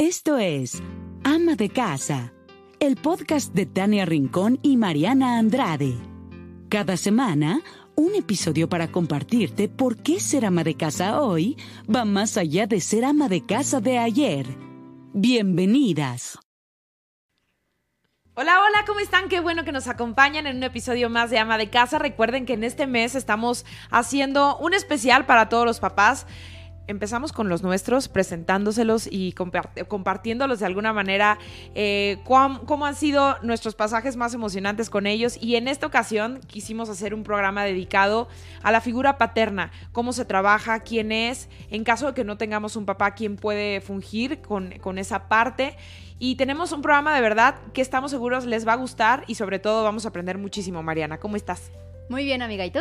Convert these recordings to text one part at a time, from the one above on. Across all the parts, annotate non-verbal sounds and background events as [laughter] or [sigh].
Esto es Ama de Casa, el podcast de Tania Rincón y Mariana Andrade. Cada semana, un episodio para compartirte por qué ser ama de casa hoy va más allá de ser ama de casa de ayer. Bienvenidas. Hola, hola, ¿cómo están? Qué bueno que nos acompañan en un episodio más de Ama de Casa. Recuerden que en este mes estamos haciendo un especial para todos los papás empezamos con los nuestros, presentándoselos y compartiéndolos de alguna manera eh, cómo han sido nuestros pasajes más emocionantes con ellos. Y en esta ocasión quisimos hacer un programa dedicado a la figura paterna, cómo se trabaja, quién es, en caso de que no tengamos un papá, quién puede fungir con, con esa parte. Y tenemos un programa de verdad que estamos seguros les va a gustar y sobre todo vamos a aprender muchísimo. Mariana, ¿cómo estás? Muy bien, amiga. ¿Y tú?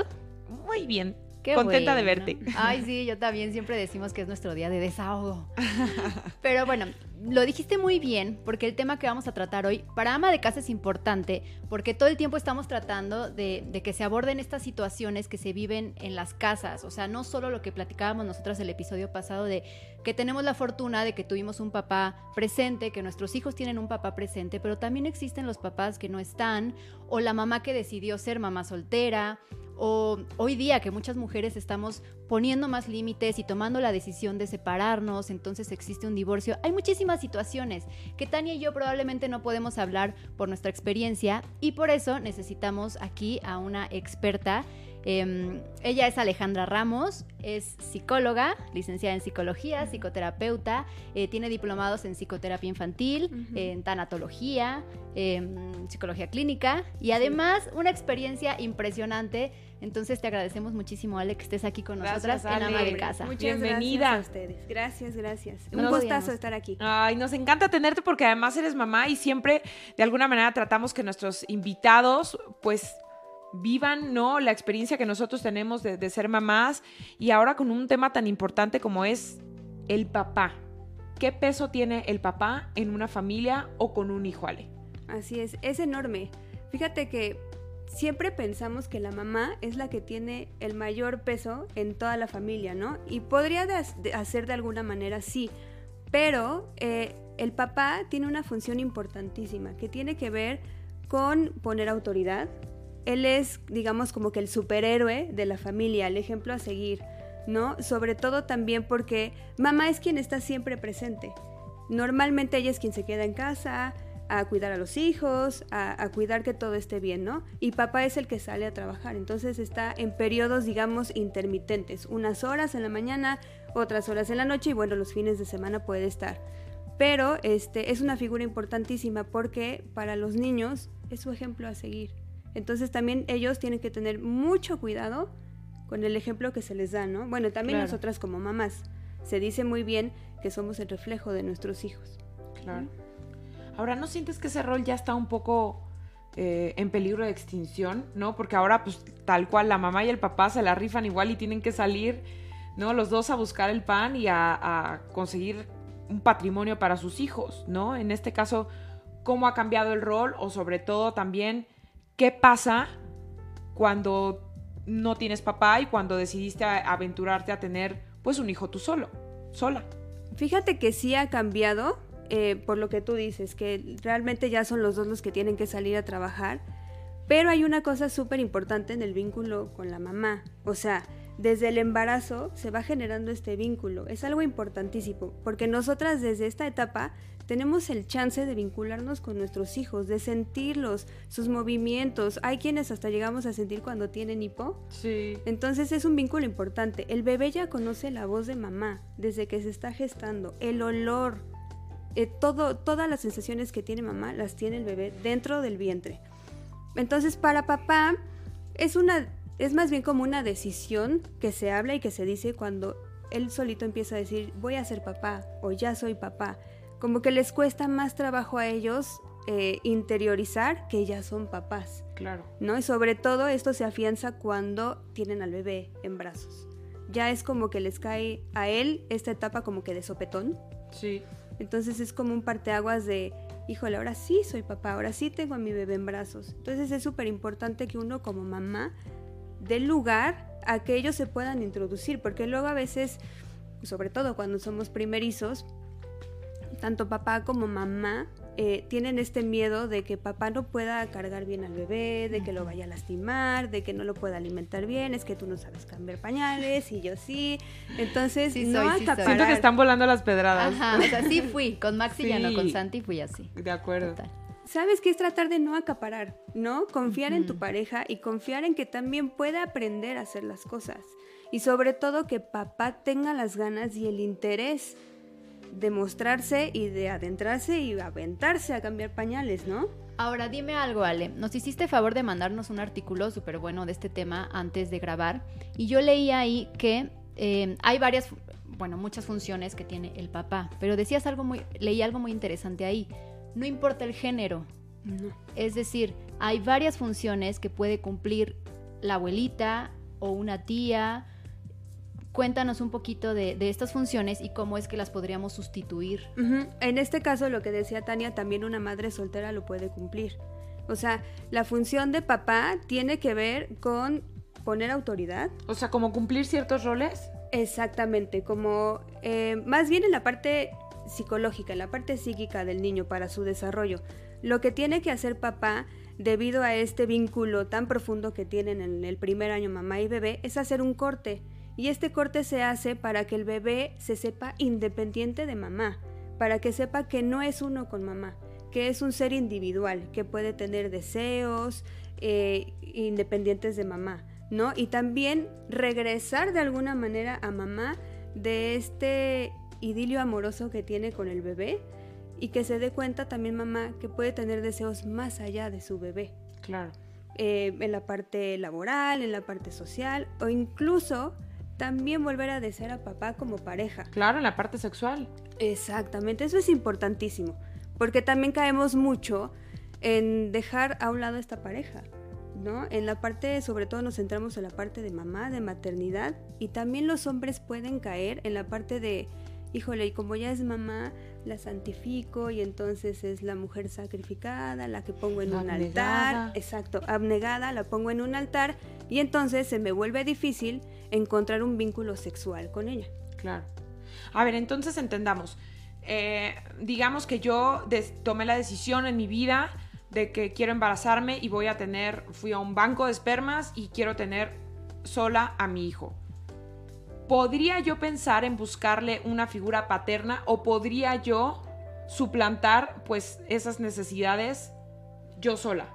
Muy bien. Contenta de verte. Ay, sí, yo también siempre decimos que es nuestro día de desahogo. Pero bueno, lo dijiste muy bien, porque el tema que vamos a tratar hoy para ama de casa es importante, porque todo el tiempo estamos tratando de, de, que se aborden estas situaciones que se viven en las casas. O sea, no solo lo que platicábamos nosotras el episodio pasado de que tenemos la fortuna de que tuvimos un papá presente, que nuestros hijos tienen un papá presente, pero también existen los papás que no están, o la mamá que decidió ser mamá soltera, o hoy día que muchas mujeres estamos poniendo más límites y tomando la decisión de separarnos, entonces existe un divorcio. Hay muchísimas situaciones que Tania y yo probablemente no podemos hablar por nuestra experiencia y por eso necesitamos aquí a una experta Em, ella es Alejandra Ramos, es psicóloga, licenciada en psicología, psicoterapeuta, eh, tiene diplomados en psicoterapia infantil, en tanatología, em, psicología clínica y además una experiencia impresionante. Entonces te agradecemos muchísimo, Ale, que estés aquí con nosotras en Ama de Casa. Muchas Bienvenida. gracias a ustedes. Gracias, gracias. Un gustazo estar aquí. Ay, nos encanta tenerte porque además eres mamá y siempre de alguna manera tratamos que nuestros invitados pues vivan, ¿no? La experiencia que nosotros tenemos de, ser mamás y ahora con un tema tan importante como es el papá. ¿Qué peso tiene el papá en una familia o con un hijo, Ale? Así es, es enorme. Fíjate que siempre pensamos que la mamá es la que tiene el mayor peso en toda la familia, ¿no? Y podría hacer de alguna manera sí, pero eh, el papá tiene una función importantísima que tiene que ver con poner autoridad, él es, digamos, como que el superhéroe de la familia, el ejemplo a seguir, ¿no? Sobre todo también porque mamá es quien está siempre presente. Normalmente ella es quien se queda en casa, a cuidar a los hijos, a, cuidar que todo esté bien, ¿no? Y papá es el que sale a trabajar, entonces está en periodos, digamos, intermitentes, unas horas en la mañana, otras horas en la noche y bueno, los fines de semana puede estar. Pero este, es una figura importantísima porque para los niños es su ejemplo a seguir. Entonces también ellos tienen que tener mucho cuidado con el ejemplo que se les da, ¿no? Bueno, también nosotras como mamás. Se dice muy bien que somos el reflejo de nuestros hijos. Claro. Ahora, ¿no sientes que ese rol ya está un poco eh, en peligro de extinción, ¿no? Porque ahora, pues, tal cual, la mamá y el papá se la rifan igual y tienen que salir, ¿no? Los dos a buscar el pan y a, a conseguir un patrimonio para sus hijos, ¿no? En este caso, ¿cómo ha cambiado el rol? O sobre todo también ¿Qué pasa cuando no tienes papá y cuando decidiste aventurarte a tener pues un hijo tú solo, sola? Fíjate que sí ha cambiado eh, por lo que tú dices, que realmente ya son los dos los que tienen que salir a trabajar, pero hay una cosa súper importante en el vínculo con la mamá, o sea, desde el embarazo se va generando este vínculo. Es algo importantísimo, porque nosotras desde esta etapa tenemos el chance de vincularnos con nuestros hijos, de sentirlos, sus movimientos. Hay quienes hasta llegamos a sentir cuando tienen hipo. Sí. Entonces es un vínculo importante. El bebé ya conoce la voz de mamá desde que se está gestando, el olor, eh, todo, todas las sensaciones que tiene mamá las tiene el bebé dentro del vientre. Entonces para papá es una es más bien como una decisión que se habla y que se dice cuando él solito empieza a decir voy a ser papá o ya soy papá como que les cuesta más trabajo a ellos eh, interiorizar que ya son papás. Claro. ¿No? Y sobre todo esto se afianza cuando tienen al bebé en brazos. Ya es como que les cae a él esta etapa como que de sopetón. Sí. Entonces es como un parteaguas de, híjole, ahora sí soy papá, ahora sí tengo a mi bebé en brazos. Entonces es súper importante que uno como mamá dé lugar a que ellos se puedan introducir, porque luego a veces, sobre todo cuando somos primerizos, tanto papá como mamá eh, tienen este miedo de que papá no pueda cargar bien al bebé, de que lo vaya a lastimar, de que no lo pueda alimentar bien, es que tú no sabes cambiar pañales y yo sí. Entonces, no soy, Siento que están volando las pedradas. Ajá, o sea, sí fui. Con Maxi ya no, con Santi fui así. De acuerdo. ¿Sabes qué es tratar de no acaparar? ¿No? Confiar en tu pareja y confiar en que también puede aprender a hacer las cosas. Y sobre todo que papá tenga las ganas y el interés de mostrarse y de adentrarse y aventarse a cambiar pañales, ¿no? Ahora dime algo, Ale. Nos hiciste favor de mandarnos un artículo súper bueno de este tema antes de grabar y yo leí ahí que eh, hay varias, bueno, muchas funciones que tiene el papá, pero decías algo muy, leí algo muy interesante ahí. No importa el género. Es decir, hay varias funciones que puede cumplir la abuelita o una tía Cuéntanos un poquito de, estas funciones y cómo es que las podríamos sustituir. En este caso, lo que decía Tania, también una madre soltera lo puede cumplir. O sea, la función de papá tiene que ver con poner autoridad. O sea, como cumplir ciertos roles. Exactamente, como eh, más bien en la parte psicológica, en la parte psíquica del niño para su desarrollo. Lo que tiene que hacer papá debido a este vínculo tan profundo que tienen en el primer año mamá y bebé es hacer un corte y este corte se hace para que el bebé se sepa independiente de mamá, para que sepa que no es uno con mamá, que es un ser individual, que puede tener deseos eh, independientes de mamá, ¿no? Y también regresar de alguna manera a mamá de este idilio amoroso que tiene con el bebé y que se dé cuenta también mamá que puede tener deseos más allá de su bebé. Claro. Eh, en la parte laboral, en la parte social o incluso también volver a desear a papá como pareja. Claro, en la parte sexual. Exactamente, eso es importantísimo, porque también caemos mucho en dejar a un lado esta pareja, ¿no? En la parte, sobre todo nos centramos en la parte de mamá, de maternidad, y también los hombres pueden caer en la parte de, híjole, y como ya es mamá, la santifico y entonces es la mujer sacrificada, la que pongo en un altar, exacto, abnegada, la pongo en un altar y entonces se me vuelve difícil encontrar un vínculo sexual con ella. Claro. A ver, entonces entendamos. Eh, digamos que yo tomé la decisión en mi vida de que quiero embarazarme y voy a tener, fui a un banco de espermas y quiero tener sola a mi hijo. ¿Podría yo pensar en buscarle una figura paterna o podría yo suplantar pues esas necesidades yo sola?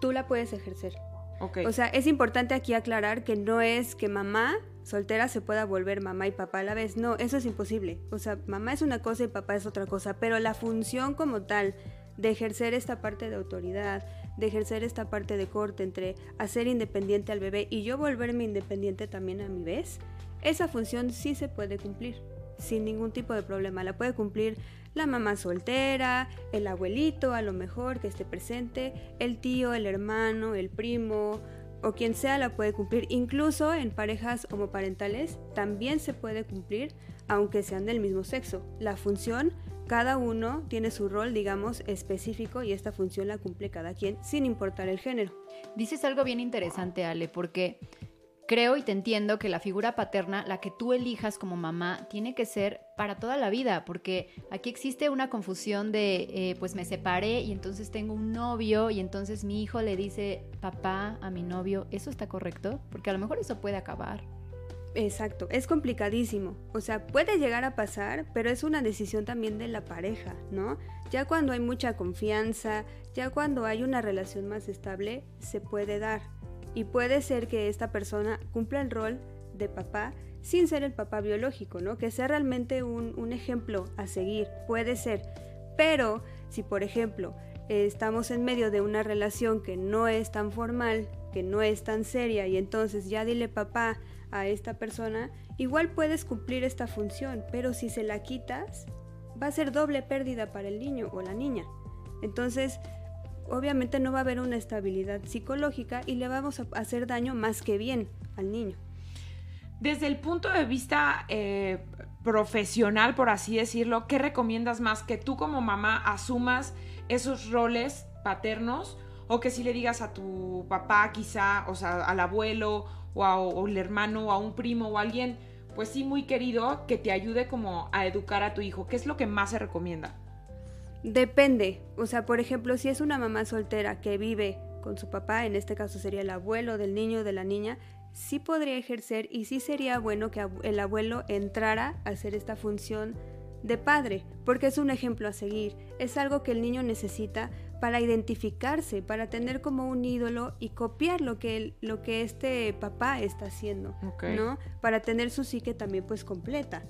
Tú la puedes ejercer. O sea, es importante aquí aclarar que no es que mamá soltera se pueda volver mamá y papá a la vez. No, eso es imposible. O sea, mamá es una cosa y papá es otra cosa. Pero la función como tal de ejercer esta parte de autoridad, de ejercer esta parte de corte entre hacer independiente al bebé y yo volverme independiente también a mi vez, esa función sí se puede cumplir sin ningún tipo de problema. La puede cumplir la mamá soltera, el abuelito a lo mejor que esté presente, el tío, el hermano, el primo o quien sea la puede cumplir. Incluso en parejas homoparentales también se puede cumplir aunque sean del mismo sexo. La función, cada uno tiene su rol, digamos, específico y esta función la cumple cada quien sin importar el género. Dices algo bien interesante, Ale, porque Creo y te entiendo que la figura paterna, la que tú elijas como mamá, tiene que ser para toda la vida, porque aquí existe una confusión de, eh, pues me separé y entonces tengo un novio y entonces mi hijo le dice papá a mi novio, ¿eso está correcto? Porque a lo mejor eso puede acabar. Exacto, es complicadísimo. O sea, puede llegar a pasar, pero es una decisión también de la pareja, ¿no? Ya cuando hay mucha confianza, ya cuando hay una relación más estable, se puede dar. Y puede ser que esta persona cumpla el rol de papá sin ser el papá biológico, ¿no? Que sea realmente un, ejemplo a seguir, puede ser. Pero si, por ejemplo, estamos en medio de una relación que no es tan formal, que no es tan seria, y entonces ya dile papá a esta persona, igual puedes cumplir esta función, pero si se la quitas, va a ser doble pérdida para el niño o la niña. Entonces, obviamente no va a haber una estabilidad psicológica y le vamos a hacer daño más que bien al niño. Desde el punto de vista eh, profesional, por así decirlo, ¿qué recomiendas más? ¿Que tú como mamá asumas esos roles paternos? ¿O que si le digas a tu papá quizá, o sea, al abuelo o, al hermano o a un primo o a alguien, pues sí muy querido, que te ayude como a educar a tu hijo? ¿Qué es lo que más se recomienda? Depende, o sea, por ejemplo, si es una mamá soltera que vive con su papá, en este caso sería el abuelo del niño o de la niña, sí podría ejercer y sí sería bueno que el abuelo entrara a hacer esta función de padre, porque es un ejemplo a seguir, es algo que el niño necesita para identificarse, para tener como un ídolo y copiar lo que, lo que este papá está haciendo, ¿no? Para tener su psique también pues completa,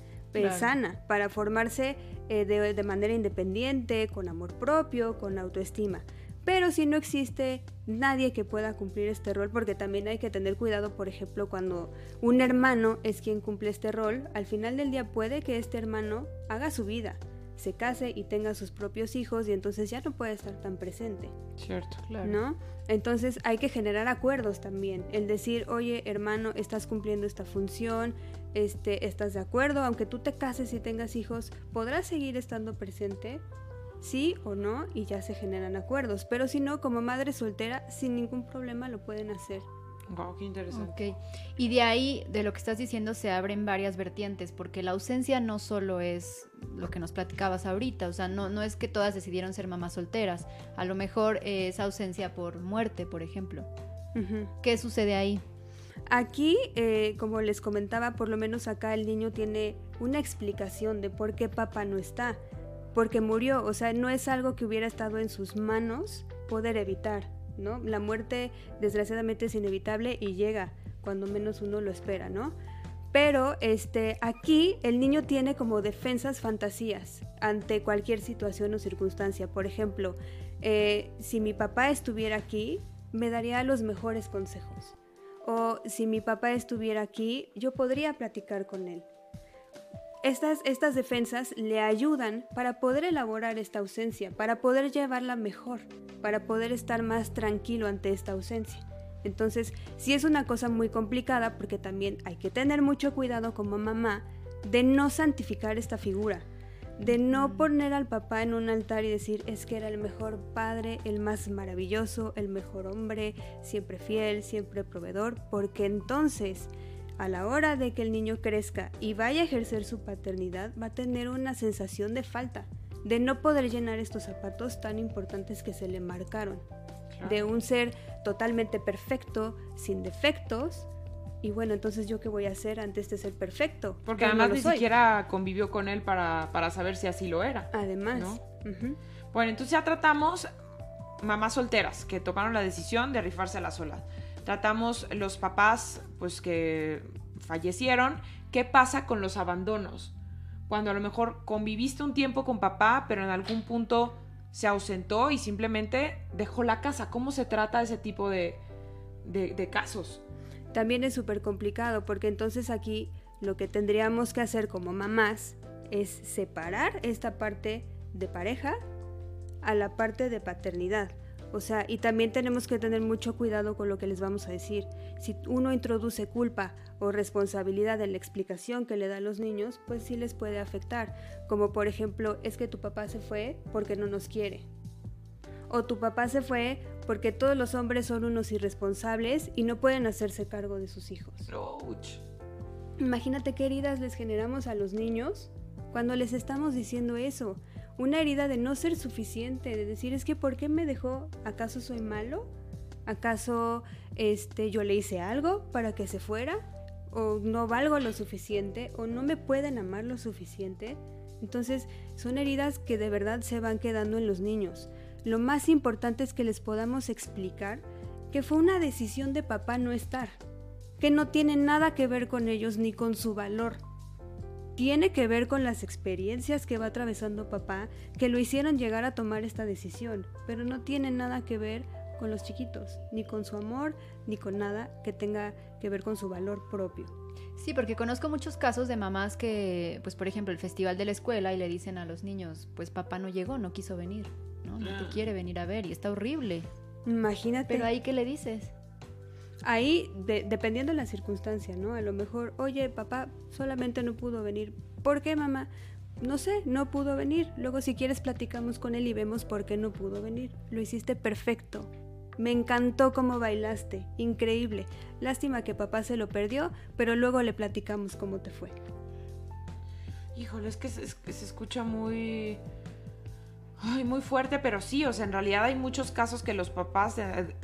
sana, para formarse eh, de, de manera independiente, con amor propio, con autoestima. Pero si no existe nadie que pueda cumplir este rol, porque también hay que tener cuidado, por ejemplo, cuando un hermano es quien cumple este rol, al final del día puede que este hermano haga su vida, se case y tenga sus propios hijos y entonces ya no puede estar tan presente. Cierto, claro. ¿No? Entonces hay que generar acuerdos también. El decir, oye, hermano, estás cumpliendo esta función, este, estás de acuerdo, aunque tú te cases y tengas hijos, podrás seguir estando presente sí o no y ya se generan acuerdos. Pero si no, como madre soltera, sin ningún problema lo pueden hacer. Wow, qué interesante. Ok. Y de ahí, de lo que estás diciendo, se abren varias vertientes, porque la ausencia no solo es lo que nos platicabas ahorita, o sea, no, no es que todas decidieron ser mamás solteras, a lo mejor es ausencia por muerte, por ejemplo. ¿Qué sucede ahí? Aquí, eh, como les comentaba, por lo menos acá el niño tiene una explicación de por qué papá no está porque murió, o sea, no es algo que hubiera estado en sus manos poder evitar, ¿no? La muerte desgraciadamente es inevitable y llega cuando menos uno lo espera, ¿no? Pero este, aquí el niño tiene como defensas fantasías ante cualquier situación o circunstancia. Por ejemplo, eh, si mi papá estuviera aquí, me daría los mejores consejos. O si mi papá estuviera aquí, yo podría platicar con él. Estas, estas defensas le ayudan para poder elaborar esta ausencia, para poder llevarla mejor, para poder estar más tranquilo ante esta ausencia. Entonces, sí es una cosa muy complicada porque también hay que tener mucho cuidado como mamá de no santificar esta figura, de no poner al papá en un altar y decir es que era el mejor padre, el más maravilloso, el mejor hombre, siempre fiel, siempre proveedor, porque entonces a la hora de que el niño crezca y vaya a ejercer su paternidad, va a tener una sensación de falta, de no poder llenar estos zapatos tan importantes que se le marcaron, de un ser totalmente perfecto, sin defectos. Y bueno, entonces yo qué voy a hacer ante este ser perfecto. Porque además ni siquiera convivió con él para, saber si así lo era. Además. Bueno, entonces ya tratamos mamás solteras que tomaron la decisión de rifarse a la sola tratamos los papás pues que fallecieron, ¿qué pasa con los abandonos? Cuando a lo mejor conviviste un tiempo con papá, pero en algún punto se ausentó y simplemente dejó la casa. ¿Cómo se trata ese tipo de, de casos? También es súper complicado porque entonces aquí lo que tendríamos que hacer como mamás es separar esta parte de pareja a la parte de paternidad. O sea, y también tenemos que tener mucho cuidado con lo que les vamos a decir. Si uno introduce culpa o responsabilidad en la explicación que le da a los niños, pues sí les puede afectar. Como por ejemplo, es que tu papá se fue porque no nos quiere. O tu papá se fue porque todos los hombres son unos irresponsables y no pueden hacerse cargo de sus hijos. Imagínate qué heridas les generamos a los niños cuando les estamos diciendo eso una herida de no ser suficiente, de decir, es que ¿por qué me dejó? ¿Acaso soy malo? ¿Acaso este, yo le hice algo para que se fuera? ¿O no valgo lo suficiente? ¿O no me pueden amar lo suficiente? Entonces son heridas que de verdad se van quedando en los niños. Lo más importante es que les podamos explicar que fue una decisión de papá no estar, que no tiene nada que ver con ellos ni con su valor, tiene que ver con las experiencias que va atravesando papá que lo hicieron llegar a tomar esta decisión, pero no tiene nada que ver con los chiquitos, ni con su amor, ni con nada que tenga que ver con su valor propio. Sí, porque conozco muchos casos de mamás que, pues por ejemplo, el festival de la escuela y le dicen a los niños, pues papá no llegó, no quiso venir, ¿no? No te quiere venir a ver y está horrible. Imagínate. Pero ahí, ¿qué le dices? ahí, dependiendo de la circunstancia, ¿no? A lo mejor, oye, papá solamente no pudo venir. ¿Por qué, mamá? No sé, no pudo venir. Luego, si quieres, platicamos con él y vemos por qué no pudo venir. Lo hiciste perfecto. Me encantó cómo bailaste. Increíble. Lástima que papá se lo perdió, pero luego le platicamos cómo te fue. Híjole, es que se, escucha muy... Ay, muy fuerte, pero sí, o sea, en realidad hay muchos casos que los papás, eh,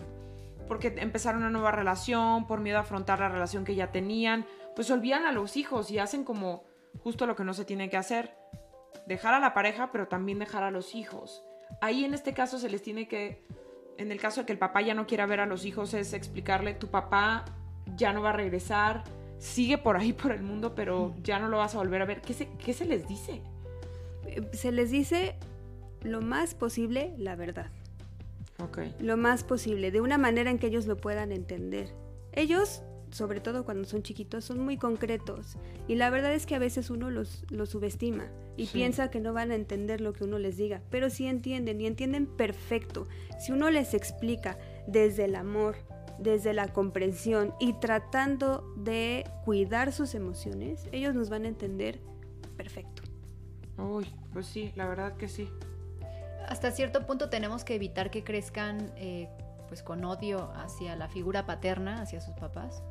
porque empezaron una nueva relación, por miedo a afrontar la relación que ya tenían, pues olvidan a los hijos y hacen como justo lo que no se tiene que hacer. Dejar a la pareja, pero también dejar a los hijos. Ahí en este caso se les tiene que, en el caso de que el papá ya no quiera ver a los hijos, es explicarle, tu papá ya no va a regresar, sigue por ahí [laughs] por el mundo, pero ya no lo vas a volver a ver. ¿Qué se, qué se les dice? Eh, Se les dice lo más posible la verdad. Ok. Lo más posible, de una manera en que ellos lo puedan entender. Ellos, sobre todo cuando son chiquitos, son muy concretos. Y la verdad es que a veces uno los, los subestima y Sí. piensa que no van a entender lo que uno les diga. Pero sí entienden y entienden perfecto. Si uno les explica desde el amor, desde la comprensión y tratando de cuidar sus emociones, ellos nos van a entender perfecto. Uy, pues sí, la verdad que sí. Hasta cierto punto tenemos que evitar que crezcan eh, pues con odio hacia la figura paterna, hacia sus papás.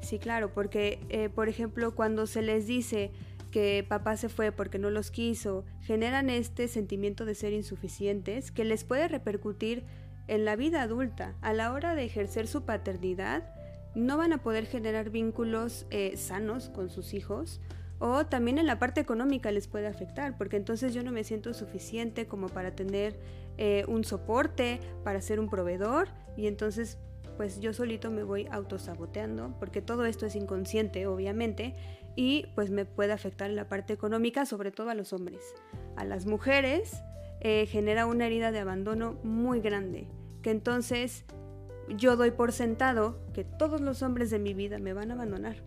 Sí, claro, porque, eh, por ejemplo, cuando se les dice que papá se fue porque no los quiso, generan este sentimiento de ser insuficientes que les puede repercutir en la vida adulta. A la hora de ejercer su paternidad, no van a poder generar vínculos eh, sanos con sus hijos o también en la parte económica les puede afectar, porque entonces yo no me siento suficiente como para tener eh, un soporte, para ser un proveedor y entonces pues yo solito me voy autosaboteando, porque todo esto es inconsciente, obviamente, y pues me puede afectar en la parte económica, sobre todo a los hombres. A las mujeres eh, genera una herida de abandono muy grande, que entonces yo doy por sentado que todos los hombres de mi vida me van a abandonar.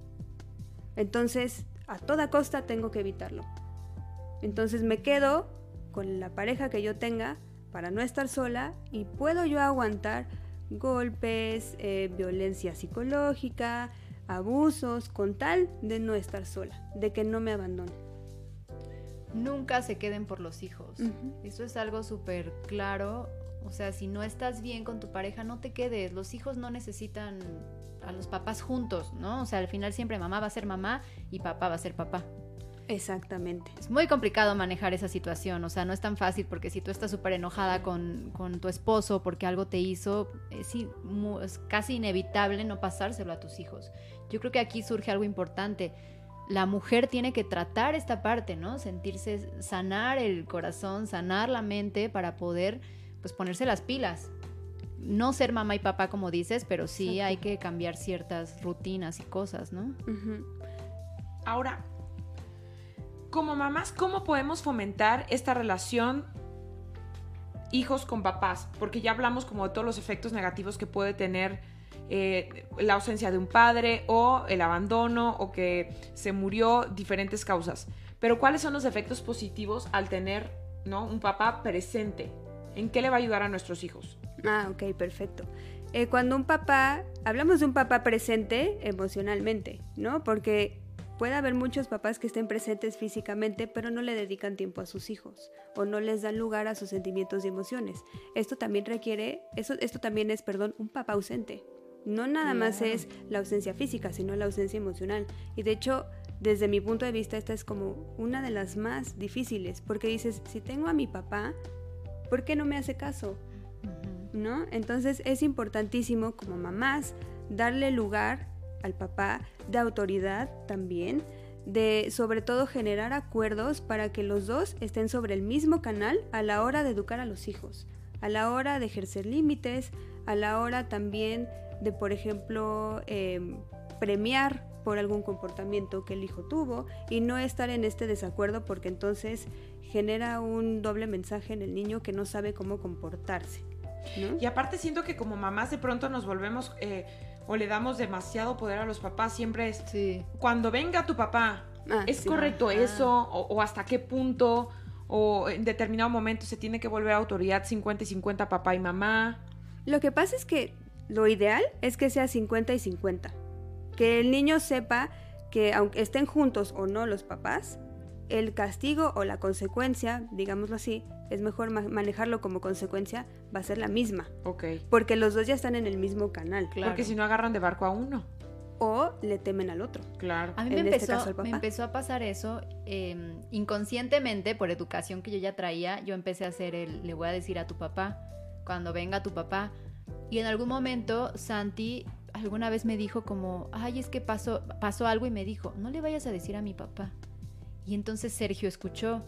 Entonces, a toda costa tengo que evitarlo. Entonces me quedo con la pareja que yo tenga para no estar sola y puedo yo aguantar golpes, eh, violencia psicológica, abusos, con tal de no estar sola, de que no me abandone. Nunca se queden por los hijos. Ujú. Eso es algo súper claro. O sea, si no estás bien con tu pareja, no te quedes. Los hijos no necesitan a los papás juntos, ¿no? O sea, al final siempre mamá va a ser mamá y papá va a ser papá. Exactamente. Es muy complicado manejar esa situación, o sea, no es tan fácil porque si tú estás súper enojada con, con tu esposo porque algo te hizo, es, es casi inevitable no pasárselo a tus hijos. Yo creo que aquí surge algo importante. La mujer tiene que tratar esta parte, ¿no? Sentirse, sanar el corazón, sanar la mente para poder, pues, ponerse las pilas. No ser mamá y papá como dices, pero sí Exacto. hay que cambiar ciertas rutinas y cosas, ¿no? Ujú. Ahora, como mamás, ¿cómo podemos fomentar esta relación hijos con papás? Porque ya hablamos como de todos los efectos negativos que puede tener eh, la ausencia de un padre o el abandono o que se murió, diferentes causas. Pero ¿cuáles son los efectos positivos al tener ¿no? un papá presente? ¿En qué le va a ayudar a nuestros hijos? Ah, ok, perfecto. Eh, cuando un papá, hablamos de un papá presente emocionalmente, ¿no? Porque puede haber muchos papás que estén presentes físicamente, pero no le dedican tiempo a sus hijos o no les dan lugar a sus sentimientos y emociones. Esto también requiere, eso, esto también es, perdón, un papá ausente. No nada más es la ausencia física, sino la ausencia emocional. Y de hecho, desde mi punto de vista, esta es como una de las más difíciles, porque dices, si tengo a mi papá, ¿por qué no me hace caso? ¿no? Entonces es importantísimo como mamás darle lugar al papá de autoridad también, de sobre todo generar acuerdos para que los dos estén sobre el mismo canal a la hora de educar a los hijos, a la hora de ejercer límites, a la hora también de, por ejemplo, em, premiar por algún comportamiento que el hijo tuvo y no estar en este desacuerdo porque entonces genera un doble mensaje en el niño que no sabe cómo comportarse. Y aparte siento que como mamás de pronto nos volvemos eh, o le damos demasiado poder a los papás, siempre es Sí. cuando venga tu papá, Ah, ¿es sí. correcto Ajá. eso? O, o hasta qué punto? ¿O en determinado momento se tiene que volver autoridad 50 y 50 papá y mamá? Lo que pasa es que lo ideal es que sea 50 y 50. Que el niño sepa que aunque estén juntos o no los papás, el castigo o la consecuencia, digámoslo así, es mejor ma- manejarlo como consecuencia, va a ser la misma. Ok. Porque los dos ya están en el mismo canal. Claro. Porque si no agarran de barco a uno. o le temen al otro. Claro. A mí me, En este empezó, caso, el me empezó a pasar eso eh, inconscientemente por educación que yo ya traía. Yo empecé a hacer el, le voy a decir a tu papá, cuando venga tu papá. Y en algún momento Santi alguna vez me dijo como, ay, es que pasó, pasó algo y me dijo, no le vayas a decir a mi papá. Y entonces Sergio escuchó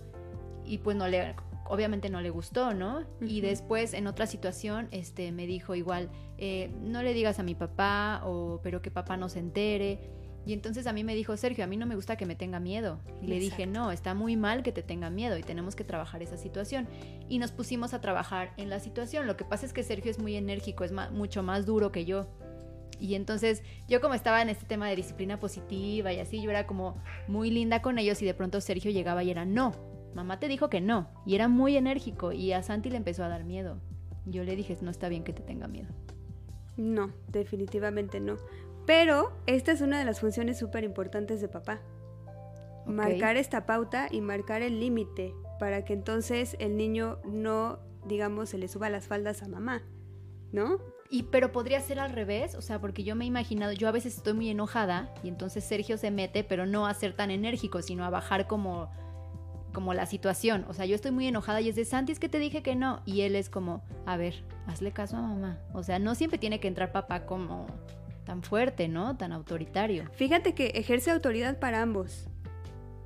y pues no le, obviamente no le gustó, ¿no? Y después en otra situación, este, me dijo igual, eh, no le digas a mi papá o pero que papá no se entere. Y entonces a mí me dijo, Sergio, a mí no me gusta que me tenga miedo. Y le dije, no, está muy mal que te tenga miedo y tenemos que trabajar esa situación. Y nos pusimos a trabajar en la situación. Lo que pasa es que Sergio es muy enérgico, es mucho más duro que yo. Y entonces yo como estaba en este tema de disciplina positiva y así, yo era como muy linda con ellos y de pronto Sergio llegaba y era no. Mamá te dijo que no. Y era muy enérgico y a Santi le empezó a dar miedo. Yo le dije, no está bien que te tenga miedo. No, definitivamente no. Pero esta es una de las funciones súper importantes de papá. Marcar esta pauta y marcar el límite para que entonces el niño no, digamos, se le suba las faldas a mamá, ¿no? Y pero podría ser al revés, o sea, porque yo me he imaginado, yo a veces estoy muy enojada y entonces Sergio se mete, pero no a ser tan enérgico, sino a bajar como como la situación. O sea, yo estoy muy enojada y es de Santi, es que te dije que no. Y él es como, a ver, hazle caso a mamá. O sea, no siempre tiene que entrar papá como tan fuerte, ¿no? Tan autoritario. Fíjate que ejerce autoridad para ambos.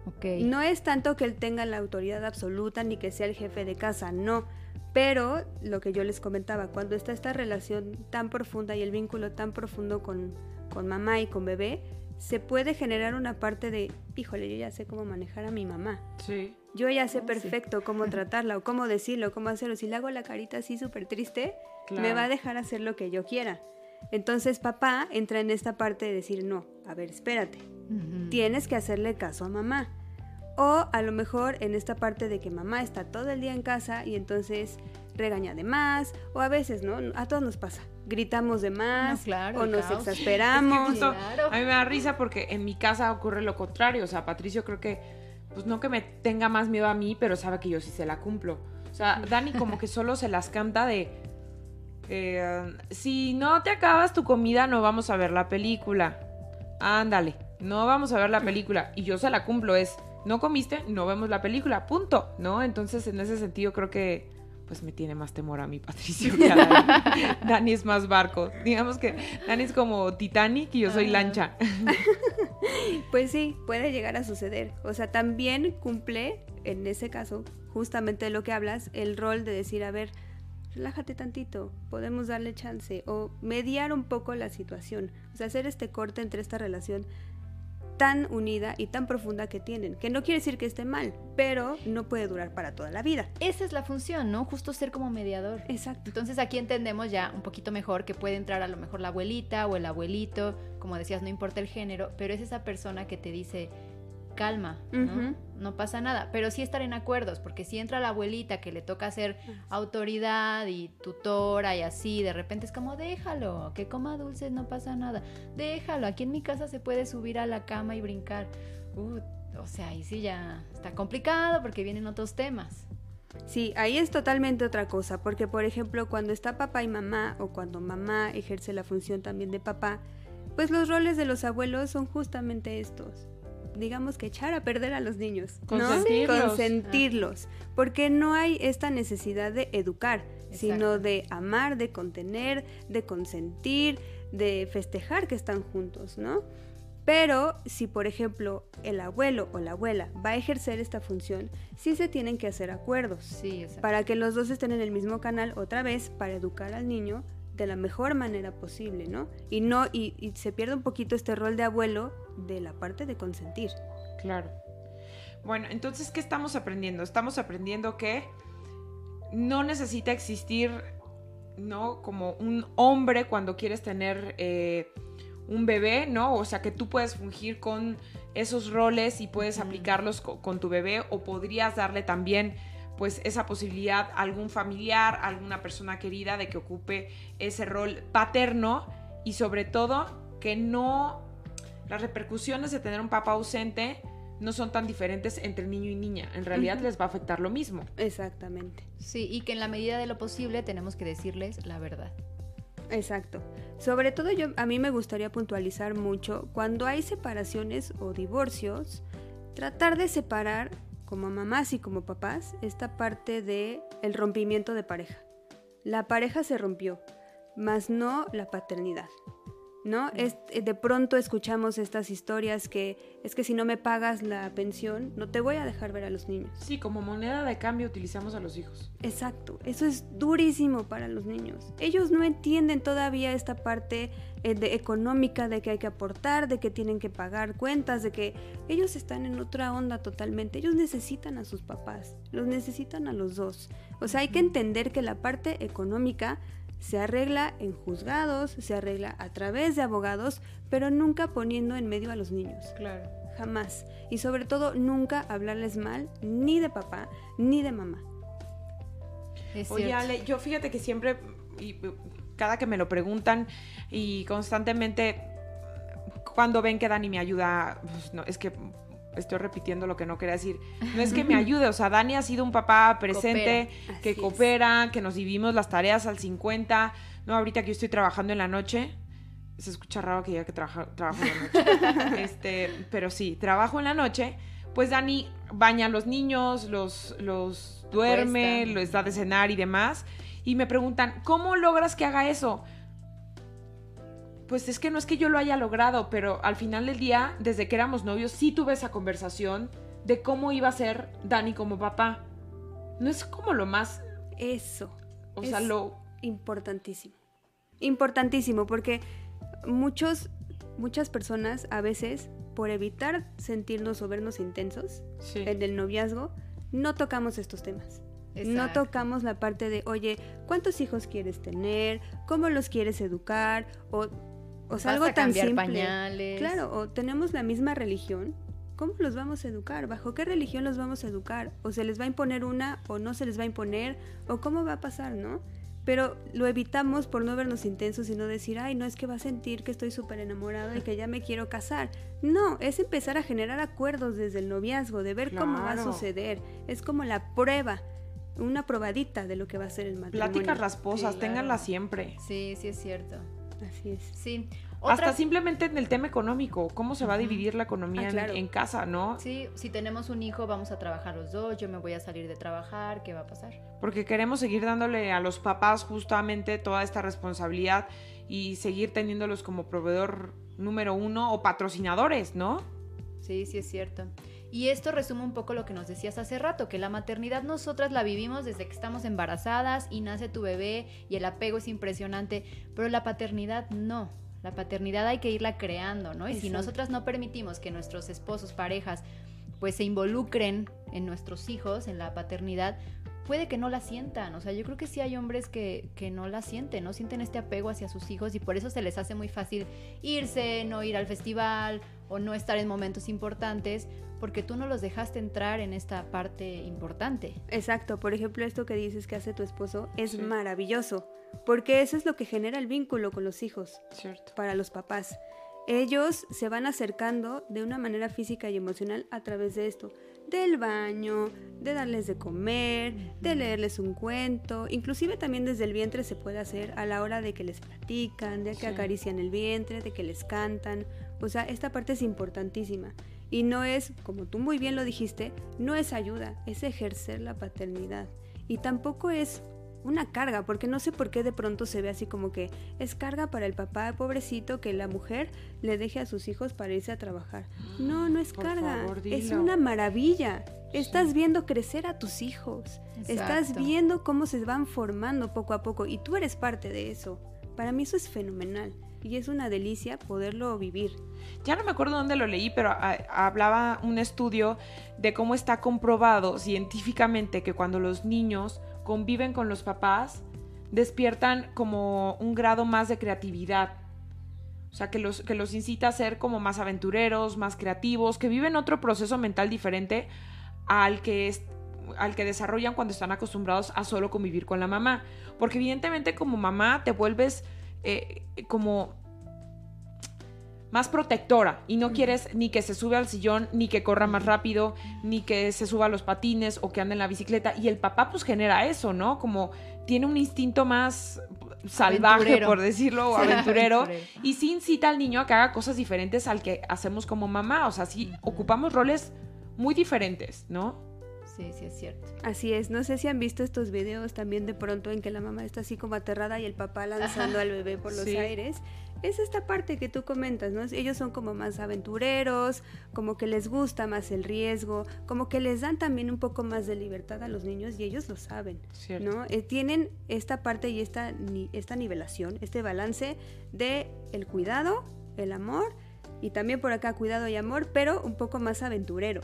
Ok. No es tanto que él tenga la autoridad absoluta ni que sea el jefe de casa, no. Pero lo que yo les comentaba, cuando está esta relación tan profunda y el vínculo tan profundo con, con mamá y con bebé, se puede generar una parte de, híjole, yo ya sé cómo manejar a mi mamá. Sí. Yo ya sé sí. perfecto cómo [laughs] tratarla o cómo decirlo, cómo hacerlo. Si le hago la carita así súper triste, me va a dejar hacer lo que yo quiera. Entonces papá entra en esta parte de decir, no, a ver, espérate, tienes que hacerle caso a mamá. O a lo mejor en esta parte de que mamá está todo el día en casa y entonces regaña de más, o a veces, ¿no? A todos nos pasa. Gritamos de más, No, claro, o nos caos. [laughs] exasperamos. justo- Claro. A mí me da risa porque en mi casa ocurre lo contrario. O sea, Patricio creo que, pues no que me tenga más miedo a mí, pero sabe que yo sí se la cumplo. O sea, Dani como que solo se las canta de... eh, si no te acabas tu comida, no vamos a ver la película. Ándale, no vamos a ver la película. Y yo se la cumplo, es, no comiste, no vemos la película, punto. ¿No? Entonces, en ese sentido, creo que pues me tiene más temor a mi [laughs] Patricio que a Dani. [laughs] Dani es más barco. Digamos que Dani es como Titanic y yo soy Ah. lancha. [laughs] Pues sí, puede llegar a suceder. O sea, también cumple, en ese caso, justamente de lo que hablas, el rol de decir, a ver, relájate tantito, podemos darle chance o mediar un poco la situación. O sea, hacer este corte entre esta relación tan unida y tan profunda que tienen, que no quiere decir que esté mal, pero no puede durar para toda la vida. Esa es la función, ¿no? Justo ser como mediador. Exacto. Entonces aquí entendemos ya un poquito mejor que puede entrar a lo mejor la abuelita o el abuelito, como decías, no importa el género, pero es esa persona que te dice, calma, ¿no? Pasa nada, pero sí estar en acuerdos, porque si entra la abuelita que le toca ser autoridad y tutora y así, de repente es como, déjalo, que coma dulces, no pasa nada, déjalo, aquí en mi casa se puede subir a la cama y brincar. Uh, o sea, ahí sí ya está complicado porque vienen otros temas. Sí, ahí es totalmente otra cosa, porque por ejemplo cuando está papá y mamá o cuando mamá ejerce la función también de papá, pues los roles de los abuelos son justamente estos. Digamos que echar a perder a los niños, ¿no? Consentirlos. Consentirlos, porque no hay esta necesidad de educar, sino de amar, de contener, de consentir, de festejar que están juntos, ¿no? Pero si, por ejemplo, el abuelo o la abuela va a ejercer esta función, sí se tienen que hacer acuerdos Sí, para que los dos estén en el mismo canal otra vez para educar al niño de la mejor manera posible, ¿no? Y no y, y se pierde un poquito este rol de abuelo de la parte de consentir. Claro. Bueno, entonces, ¿qué estamos aprendiendo? Estamos aprendiendo que no necesita existir, ¿no? Como un hombre cuando quieres tener eh, un bebé, ¿no? O sea, que tú puedes fungir con esos roles y puedes aplicarlos co- con tu bebé o podrías darle también pues esa posibilidad a algún familiar, a alguna persona querida de que ocupe ese rol paterno y sobre todo que no las repercusiones de tener un papá ausente no son tan diferentes entre niño y niña. En realidad les va a afectar lo mismo. Exactamente. Sí, y que en la medida de lo posible tenemos que decirles la verdad. Exacto. Sobre todo yo a mí me gustaría puntualizar mucho cuando hay separaciones o divorcios, tratar de separar como mamás y como papás esta parte de el rompimiento de pareja. La pareja se rompió, mas no la paternidad. ¿No? Es, eh, de pronto escuchamos estas historias que es que si no me pagas la pensión, no te voy a dejar ver a los niños. Sí, como moneda de cambio utilizamos a los hijos. Exacto, eso es durísimo para los niños. Ellos no entienden todavía esta parte eh, de económica de que hay que aportar, de que tienen que pagar cuentas, de que ellos están en otra onda totalmente. Ellos necesitan a sus papás, los necesitan a los dos. O sea, hay que entender que la parte económica se arregla en juzgados, se arregla a través de abogados, pero nunca poniendo en medio a los niños. Claro. Jamás. Y sobre todo, nunca hablarles mal ni de papá ni de mamá. Oye, Ale, yo fíjate que siempre, y cada que me lo preguntan y constantemente, cuando ven que Dani me ayuda, pues no, es que estoy repitiendo lo que no quería decir. No es que me [laughs] ayude, o sea, Dani ha sido un papá presente, que coopera, que nos dividimos las tareas al 50. No, ahorita que yo estoy trabajando en la noche, se escucha raro que ya que trabajo, trabajo en la noche. [laughs] este, pero sí, trabajo en la noche. Pues Dani baña a los niños, los, los duerme, los da de cenar y demás. Y me preguntan, ¿cómo logras que haga eso? Pues es que no es que yo lo haya logrado, pero al final del día, desde que éramos novios, sí tuve esa conversación de cómo iba a ser Dani como papá. No es como lo más... Eso. O sea, lo... Importantísimo. Importantísimo, porque muchos, muchas personas a veces, por evitar sentirnos o vernos intensos en el noviazgo, no tocamos estos temas. No tocamos la parte de, oye, ¿cuántos hijos quieres tener? ¿Cómo los quieres educar? O o sea, algo tan simple. pañales. Claro, o tenemos la misma religión. ¿Cómo los vamos a educar? ¿Bajo qué religión los vamos a educar? ¿O se les va a imponer una o no se les va a imponer? ¿O cómo va a pasar, no? Pero lo evitamos por no vernos intensos y no decir, ay, no es que va a sentir que estoy súper enamorado y que ya me quiero casar. No, es empezar a generar acuerdos desde el noviazgo, de ver cómo va a suceder. Es como la prueba una probadita de lo que va a ser el matrimonio. Pláticas rasposas, ténganlas siempre. Sí, sí es cierto. Así es. Sí. Hasta simplemente en el tema económico, cómo se va a dividir la economía ah, en, casa, ¿no? Sí, si tenemos un hijo, vamos a trabajar los dos, yo me voy a salir de trabajar, ¿qué va a pasar? Porque queremos seguir dándole a los papás justamente toda esta responsabilidad y seguir teniéndolos como proveedor número uno o patrocinadores, ¿no? Sí, sí es cierto. Y esto resume un poco lo que nos decías hace rato, que la maternidad nosotras la vivimos desde que estamos embarazadas y nace tu bebé y el apego es impresionante, pero la paternidad no. La paternidad hay que irla creando, ¿no? Y si nosotras no permitimos que nuestros esposos, parejas, pues se involucren en nuestros hijos, en la paternidad, puede que no la sientan. O sea, yo creo que sí hay hombres que, que, no la sienten, no sienten este apego hacia sus hijos y por eso se les hace muy fácil irse, no ir al festival o no estar en momentos importantes, porque tú no los dejaste entrar en esta parte importante. Exacto, por ejemplo, esto que dices que hace tu esposo es maravilloso, porque eso es lo que genera el vínculo con los hijos, Cierto. para los papás. Ellos se van acercando de una manera física y emocional a través de esto del baño, de darles de comer, de leerles un cuento, inclusive también desde el vientre se puede hacer a la hora de que les platican, de que acarician el vientre, de que les cantan. O sea, esta parte es importantísima. Y no es, como tú muy bien lo dijiste, no es ayuda, es ejercer la paternidad. Y tampoco es una carga, porque no sé por qué de pronto se ve así como que es carga para el papá pobrecito que la mujer le deje a sus hijos para irse a trabajar. No, no es carga, es una maravilla. Estás viendo crecer a tus hijos, estás viendo cómo se van formando poco a poco y tú eres parte de eso. Para mí eso es fenomenal y es una delicia poderlo vivir. Ya no me acuerdo dónde lo leí, pero ah, hablaba un estudio de cómo está comprobado científicamente que cuando los niños conviven con los papás, despiertan como un grado más de creatividad. O sea, que los, que los incita a ser como más aventureros, más creativos, que viven otro proceso mental diferente al que, al que desarrollan cuando están acostumbrados a solo convivir con la mamá. Porque evidentemente como mamá te vuelves eh, como más protectora y no quieres ni que se sube al sillón, ni que corra más rápido, ni que se suba a los patines o que ande en la bicicleta. Y el papá pues genera eso, ¿no? Como tiene un instinto más salvaje, Aventurero. por decirlo, o aventurero, Aventurero. y sí incita al niño a que haga cosas diferentes al que hacemos como mamá. O sea, sí ocupamos roles muy diferentes, ¿no? Sí, sí, es cierto. Así es, no sé si han visto estos videos también de pronto en que la mamá está así como aterrada y el papá lanzando al bebé por los Sí. aires. Es esta parte que tú comentas, ¿no? Ellos son como más aventureros, como que les gusta más el riesgo, como que les dan también un poco más de libertad a los niños y ellos lo saben, Cierto. ¿no? Eh, tienen esta parte y esta, ni- esta nivelación, este balance de el cuidado, el amor y también por acá cuidado y amor, pero un poco más aventurero.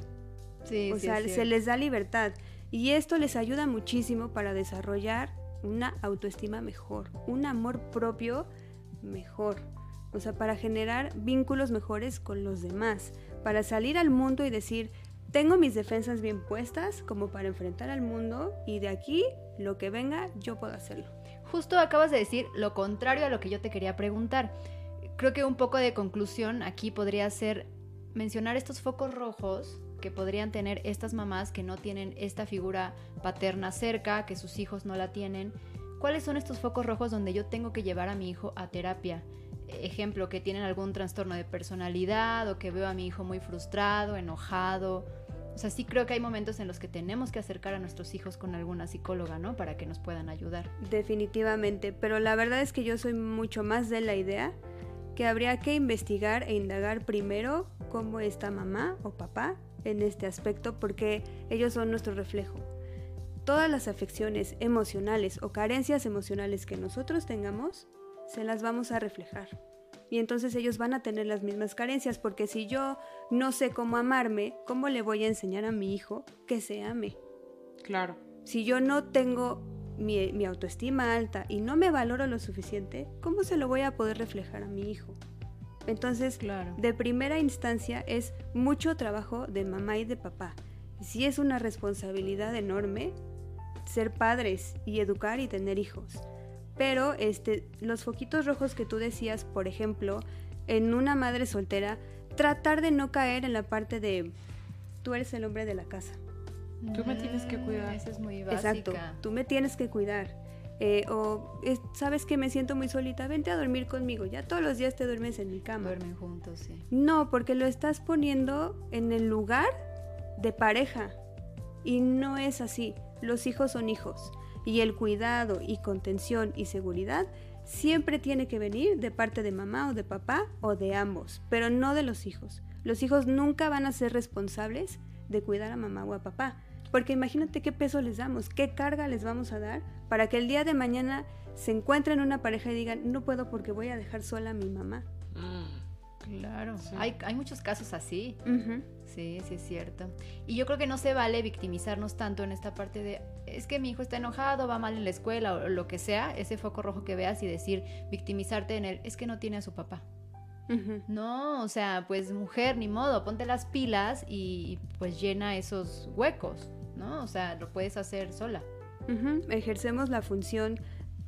Sí, O sí, sea, se les da libertad. Y esto les ayuda muchísimo para desarrollar una autoestima mejor, un amor propio mejor. O sea, para generar vínculos mejores con los demás, para salir al mundo y decir, tengo mis defensas bien puestas como para enfrentar al mundo y de aquí lo que venga yo puedo hacerlo. Justo acabas de decir lo contrario a lo que yo te quería preguntar. Creo que un poco de conclusión aquí podría ser mencionar estos focos rojos que podrían tener estas mamás que no tienen esta figura paterna cerca, que sus hijos no la tienen. ¿Cuáles son estos focos rojos donde yo tengo que llevar a mi hijo a terapia? Ejemplo, que tienen algún trastorno de personalidad o que veo a mi hijo muy frustrado, enojado. O sea, sí creo que hay momentos en los que tenemos que acercar a nuestros hijos con alguna psicóloga, ¿no? Para que nos puedan ayudar. Definitivamente, pero la verdad es que yo soy mucho más de la idea que habría que investigar e indagar primero cómo está mamá o papá en este aspecto porque ellos son nuestro reflejo. Todas las afecciones emocionales o carencias emocionales que nosotros tengamos, se las vamos a reflejar. Y entonces ellos van a tener las mismas carencias porque si yo no sé cómo amarme, ¿cómo le voy a enseñar a mi hijo que se ame? Claro. Si yo no tengo mi, mi autoestima alta y no me valoro lo suficiente, ¿cómo se lo voy a poder reflejar a mi hijo? Entonces, Claro. de primera instancia es mucho trabajo de mamá y de papá. Sí es una responsabilidad enorme ser padres y educar y tener hijos. Pero este, los foquitos rojos que tú decías, por ejemplo, en una madre soltera, tratar de no caer en la parte de tú eres el hombre de la casa. Tú me tienes que cuidar. Esa es muy básica. Exacto, tú me tienes que cuidar. Eh, o es- sabes que me siento muy solita, vente a dormir conmigo. Ya todos los días te duermes en mi cama. Duermen juntos, sí. No, porque lo estás poniendo en el lugar de pareja. Y no es así. Los hijos son hijos. Y el cuidado y contención y seguridad siempre tiene que venir de parte de mamá o de papá o de ambos, pero no de los hijos. Los hijos nunca van a ser responsables de cuidar a mamá o a papá. Porque imagínate qué peso les damos, qué carga les vamos a dar para que el día de mañana se encuentren una pareja y digan, no puedo porque voy a dejar sola a mi mamá. Claro. Sí. Hay, hay muchos casos así. Sí, sí es cierto. Y yo creo que no se vale victimizarnos tanto en esta parte de, es que mi hijo está enojado, va mal en la escuela o lo que sea, ese foco rojo que veas y decir, victimizarte en el, es que no tiene a su papá. No, o sea, pues mujer, ni modo, ponte las pilas y pues llena esos huecos, ¿no? O sea, lo puedes hacer sola. Ejercemos la función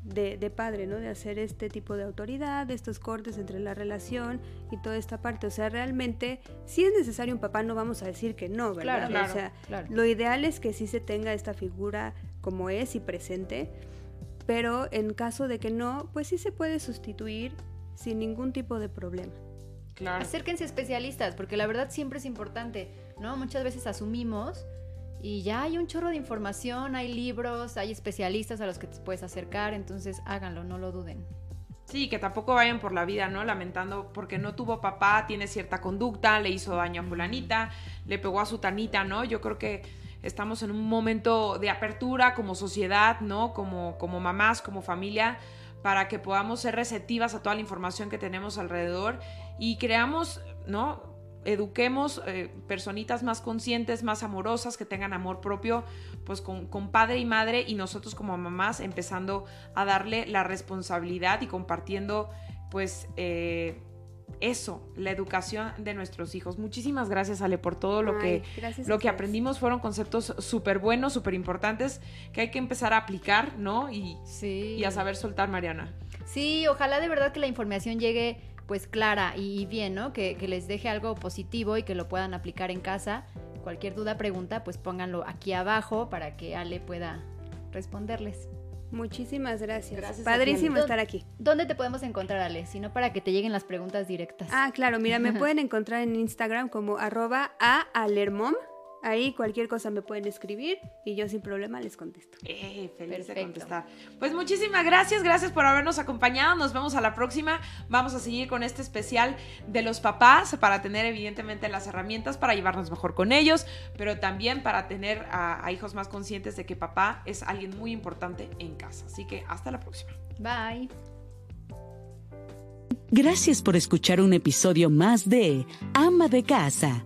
de, de padre, ¿no? De hacer este tipo de autoridad, de estos cortes entre la relación y toda esta parte. O sea, realmente, si es necesario un papá, no vamos a decir que no, ¿verdad? Claro, claro, o sea, claro. lo ideal es que sí se tenga esta figura como es y presente, pero en caso de que no, pues sí se puede sustituir sin ningún tipo de problema. Claro. Acérquense a especialistas, porque la verdad siempre es importante, ¿no? Muchas veces asumimos y ya hay un chorro de información, hay libros, hay especialistas a los que te puedes acercar, entonces háganlo, no lo duden. Sí, que tampoco vayan por la vida, ¿no? Lamentando porque no tuvo papá, tiene cierta conducta, le hizo daño a fulanita, le pegó a su tanita, ¿no? Yo creo que estamos en un momento de apertura como sociedad, ¿no? Como, como mamás, como familia, para que podamos ser receptivas a toda la información que tenemos alrededor y creamos, ¿no? Eduquemos eh, personitas más conscientes, más amorosas, que tengan amor propio, pues con, con padre y madre y nosotros como mamás empezando a darle la responsabilidad y compartiendo pues eh, eso, la educación de nuestros hijos. Muchísimas gracias Ale por todo lo Ay, que lo que aprendimos fueron conceptos súper buenos, súper importantes que hay que empezar a aplicar, ¿no? Y, Sí. y a saber soltar, Mariana. Sí, ojalá de verdad que la información llegue pues clara y, y bien, ¿no? Que, que les deje algo positivo y que lo puedan aplicar en casa. Cualquier duda, pregunta, pues pónganlo aquí abajo para que Ale pueda responderles. Muchísimas gracias. Gracias Padrísimo estar aquí. ¿Dónde te podemos encontrar, Ale? Si no, para que te lleguen las preguntas directas. Ah, claro, mira, me [laughs] pueden encontrar en Instagram como arroba a alermom. Ahí cualquier cosa me pueden escribir y yo sin problema les contesto. Eh, feliz de contestar. Pues muchísimas gracias, gracias por habernos acompañado. Nos vemos a la próxima. Vamos a seguir con este especial de los papás para tener evidentemente las herramientas para llevarnos mejor con ellos, pero también para tener a, a hijos más conscientes de que papá es alguien muy importante en casa. Así que hasta la próxima. Bye. Gracias por escuchar un episodio más de Ama de Casa,